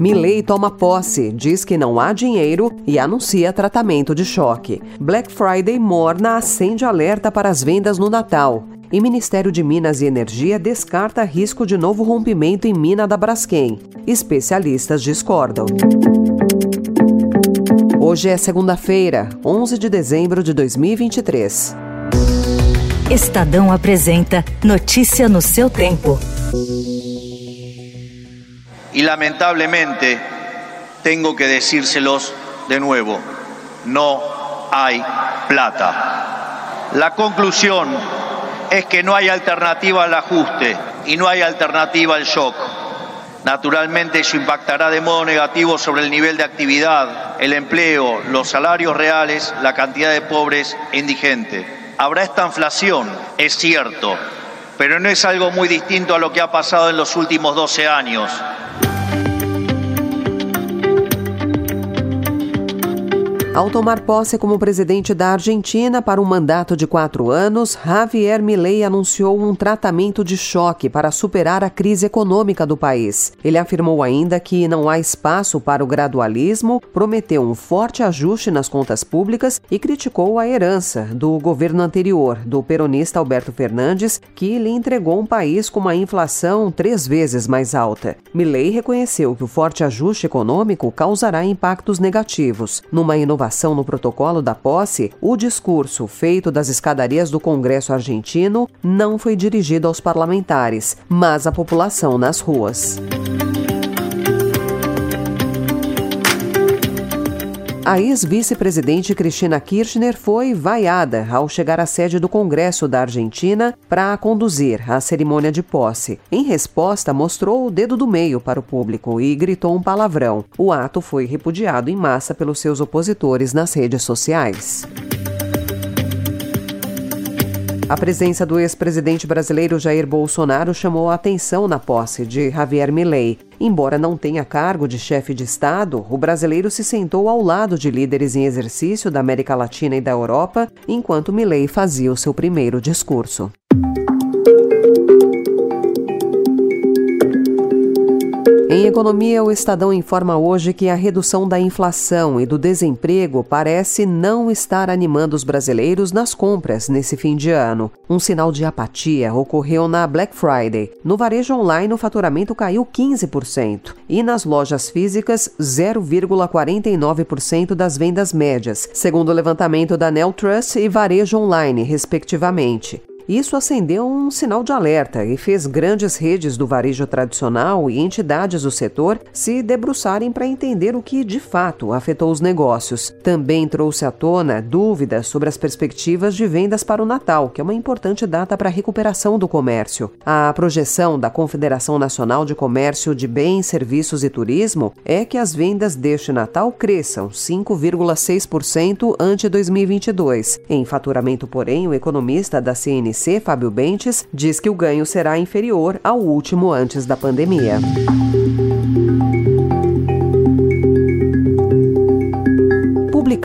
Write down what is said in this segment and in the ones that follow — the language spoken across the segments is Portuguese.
Milley toma posse, diz que não há dinheiro e anuncia tratamento de choque. Black Friday morna acende alerta para as vendas no Natal. E Ministério de Minas e Energia descarta risco de novo rompimento em mina da Braskem. Especialistas discordam. Hoje é segunda-feira, 11 de dezembro de 2023. Estadão apresenta Notícia no seu tempo. Y lamentablemente tengo que decírselos de nuevo, no hay plata. La conclusión es que no hay alternativa al ajuste y no hay alternativa al shock. Naturalmente eso impactará de modo negativo sobre el nivel de actividad, el empleo, los salarios reales, la cantidad de pobres e indigentes. Habrá esta inflación, es cierto, pero no es algo muy distinto a lo que ha pasado en los últimos 12 años. Ao tomar posse como presidente da Argentina para um mandato de quatro anos, Javier Milei anunciou um tratamento de choque para superar a crise econômica do país. Ele afirmou ainda que não há espaço para o gradualismo, prometeu um forte ajuste nas contas públicas e criticou a herança do governo anterior, do peronista Alberto Fernandes, que lhe entregou um país com uma inflação três vezes mais alta. Milei reconheceu que o forte ajuste econômico causará impactos negativos. Numa inovação aprovação no protocolo da posse, o discurso feito das escadarias do Congresso argentino não foi dirigido aos parlamentares, mas à população nas ruas. A ex-vice-presidente Cristina Kirchner foi vaiada ao chegar à sede do Congresso da Argentina para conduzir a cerimônia de posse. Em resposta, mostrou o dedo do meio para o público e gritou um palavrão. O ato foi repudiado em massa pelos seus opositores nas redes sociais. A presença do ex-presidente brasileiro Jair Bolsonaro chamou a atenção na posse de Javier Milei. Embora não tenha cargo de chefe de Estado, o brasileiro se sentou ao lado de líderes em exercício da América Latina e da Europa, enquanto Milei fazia o seu primeiro discurso. Em economia, o Estadão informa hoje que a redução da inflação e do desemprego parece não estar animando os brasileiros nas compras nesse fim de ano. Um sinal de apatia ocorreu na Black Friday. No varejo online, o faturamento caiu 15% e nas lojas físicas, 0,49% das vendas médias, segundo o levantamento da Neltrust e Varejo Online, respectivamente. Isso acendeu um sinal de alerta e fez grandes redes do varejo tradicional e entidades do setor se debruçarem para entender o que de fato afetou os negócios. Também trouxe à tona dúvidas sobre as perspectivas de vendas para o Natal, que é uma importante data para a recuperação do comércio. A projeção da Confederação Nacional de Comércio de Bens, Serviços e Turismo é que as vendas deste Natal cresçam 5,6% ante 2022. Em faturamento, porém, o economista da CNC CNC, Fábio Bentes, diz que o ganho será inferior ao último antes da pandemia.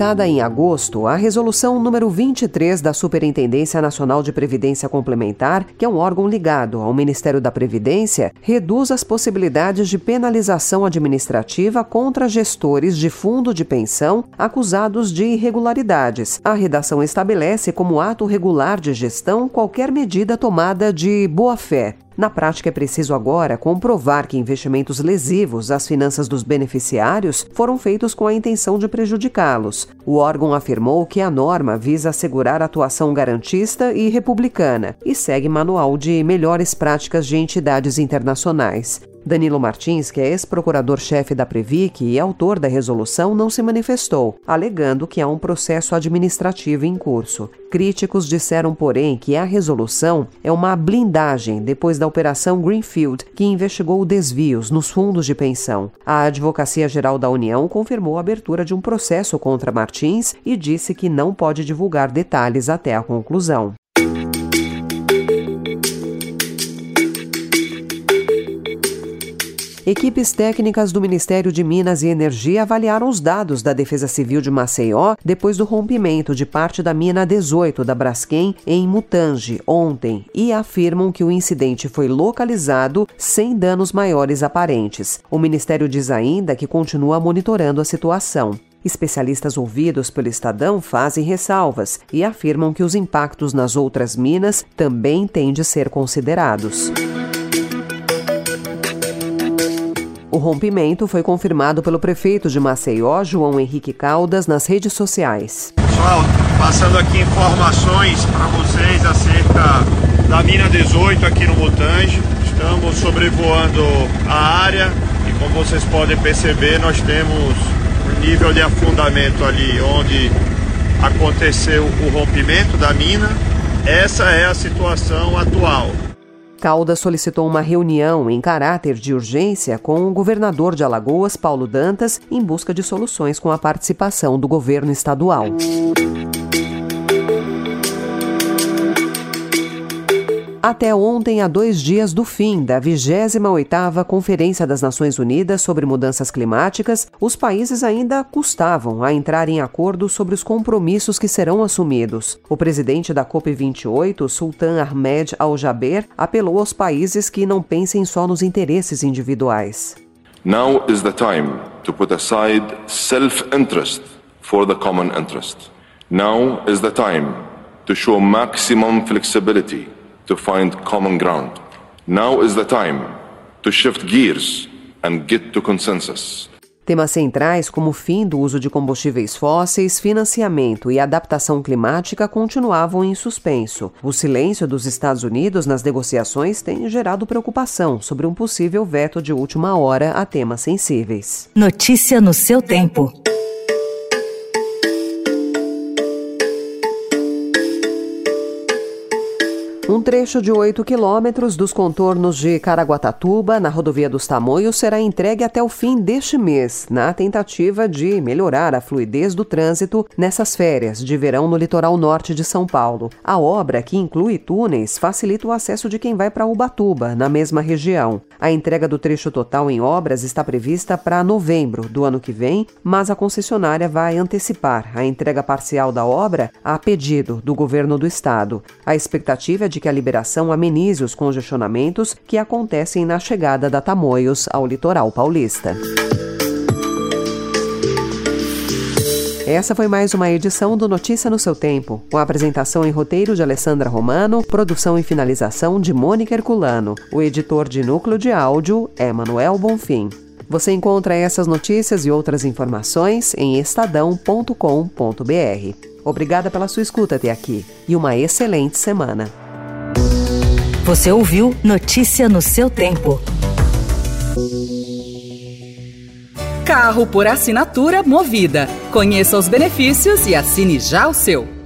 Publicada em agosto, a resolução número 23 da Superintendência Nacional de Previdência Complementar, que é um órgão ligado ao Ministério da Previdência, reduz as possibilidades de penalização administrativa contra gestores de fundo de pensão acusados de irregularidades. A redação estabelece como ato regular de gestão qualquer medida tomada de boa-fé, na prática, é preciso agora comprovar que investimentos lesivos às finanças dos beneficiários foram feitos com a intenção de prejudicá-los. O órgão afirmou que a norma visa assegurar atuação garantista e republicana e segue manual de melhores práticas de entidades internacionais. Danilo Martins, que é ex-procurador-chefe da Previc e autor da resolução, não se manifestou, alegando que há um processo administrativo em curso. Críticos disseram, porém, que a resolução é uma blindagem depois da Operação Greenfield, que investigou desvios nos fundos de pensão. A Advocacia Geral da União confirmou a abertura de um processo contra Martins e disse que não pode divulgar detalhes até a conclusão. Equipes técnicas do Ministério de Minas e Energia avaliaram os dados da Defesa Civil de Maceió depois do rompimento de parte da mina 18 da Braskem em Mutange ontem e afirmam que o incidente foi localizado sem danos maiores aparentes. O Ministério diz ainda que continua monitorando a situação. Especialistas ouvidos pelo Estadão fazem ressalvas e afirmam que os impactos nas outras minas também têm de ser considerados. O rompimento foi confirmado pelo prefeito de Maceió, João Henrique Caldas, nas redes sociais. Pessoal, passando aqui informações para vocês acerca da mina 18 aqui no Mutange. Estamos sobrevoando a área e como vocês podem perceber, nós temos um nível de afundamento ali onde aconteceu o rompimento da mina. Essa é a situação atual. Caldas solicitou uma reunião em caráter de urgência com o governador de Alagoas, Paulo Dantas, em busca de soluções com a participação do governo estadual. Até ontem, há dois dias do fim da 28ª Conferência das Nações Unidas sobre Mudanças Climáticas, os países ainda custavam a entrar em acordo sobre os compromissos que serão assumidos. O presidente da COP28, Sultan Ahmed Al-Jaber, apelou aos países que não pensem só nos interesses individuais. Now is the time to put aside self-interest for the common interest. Now is the time to show maximum flexibility to find common ground. Now is the time to shift gears and get to consensus. Temas centrais como o fim do uso de combustíveis fósseis, financiamento e adaptação climática continuavam em suspenso. O silêncio dos Estados Unidos nas negociações tem gerado preocupação sobre um possível veto de última hora a temas sensíveis. Notícia no seu tempo. Um trecho de 8 quilômetros dos contornos de Caraguatatuba, na rodovia dos Tamoios, será entregue até o fim deste mês, na tentativa de melhorar a fluidez do trânsito nessas férias de verão no litoral norte de São Paulo. A obra, que inclui túneis, facilita o acesso de quem vai para Ubatuba, na mesma região. A entrega do trecho total em obras está prevista para novembro do ano que vem, mas a concessionária vai antecipar a entrega parcial da obra a pedido do governo do estado. A expectativa é de que a liberação amenize os congestionamentos que acontecem na chegada da Tamoios ao litoral paulista. Essa foi mais uma edição do Notícia no seu tempo, com apresentação em roteiro de Alessandra Romano, produção e finalização de Mônica Herculano. O editor de núcleo de áudio é Manuel Bonfim. Você encontra essas notícias e outras informações em estadão.com.br. Obrigada pela sua escuta até aqui e uma excelente semana. Você ouviu Notícia no seu tempo. Carro por assinatura Movida. Conheça os benefícios e assine já o seu.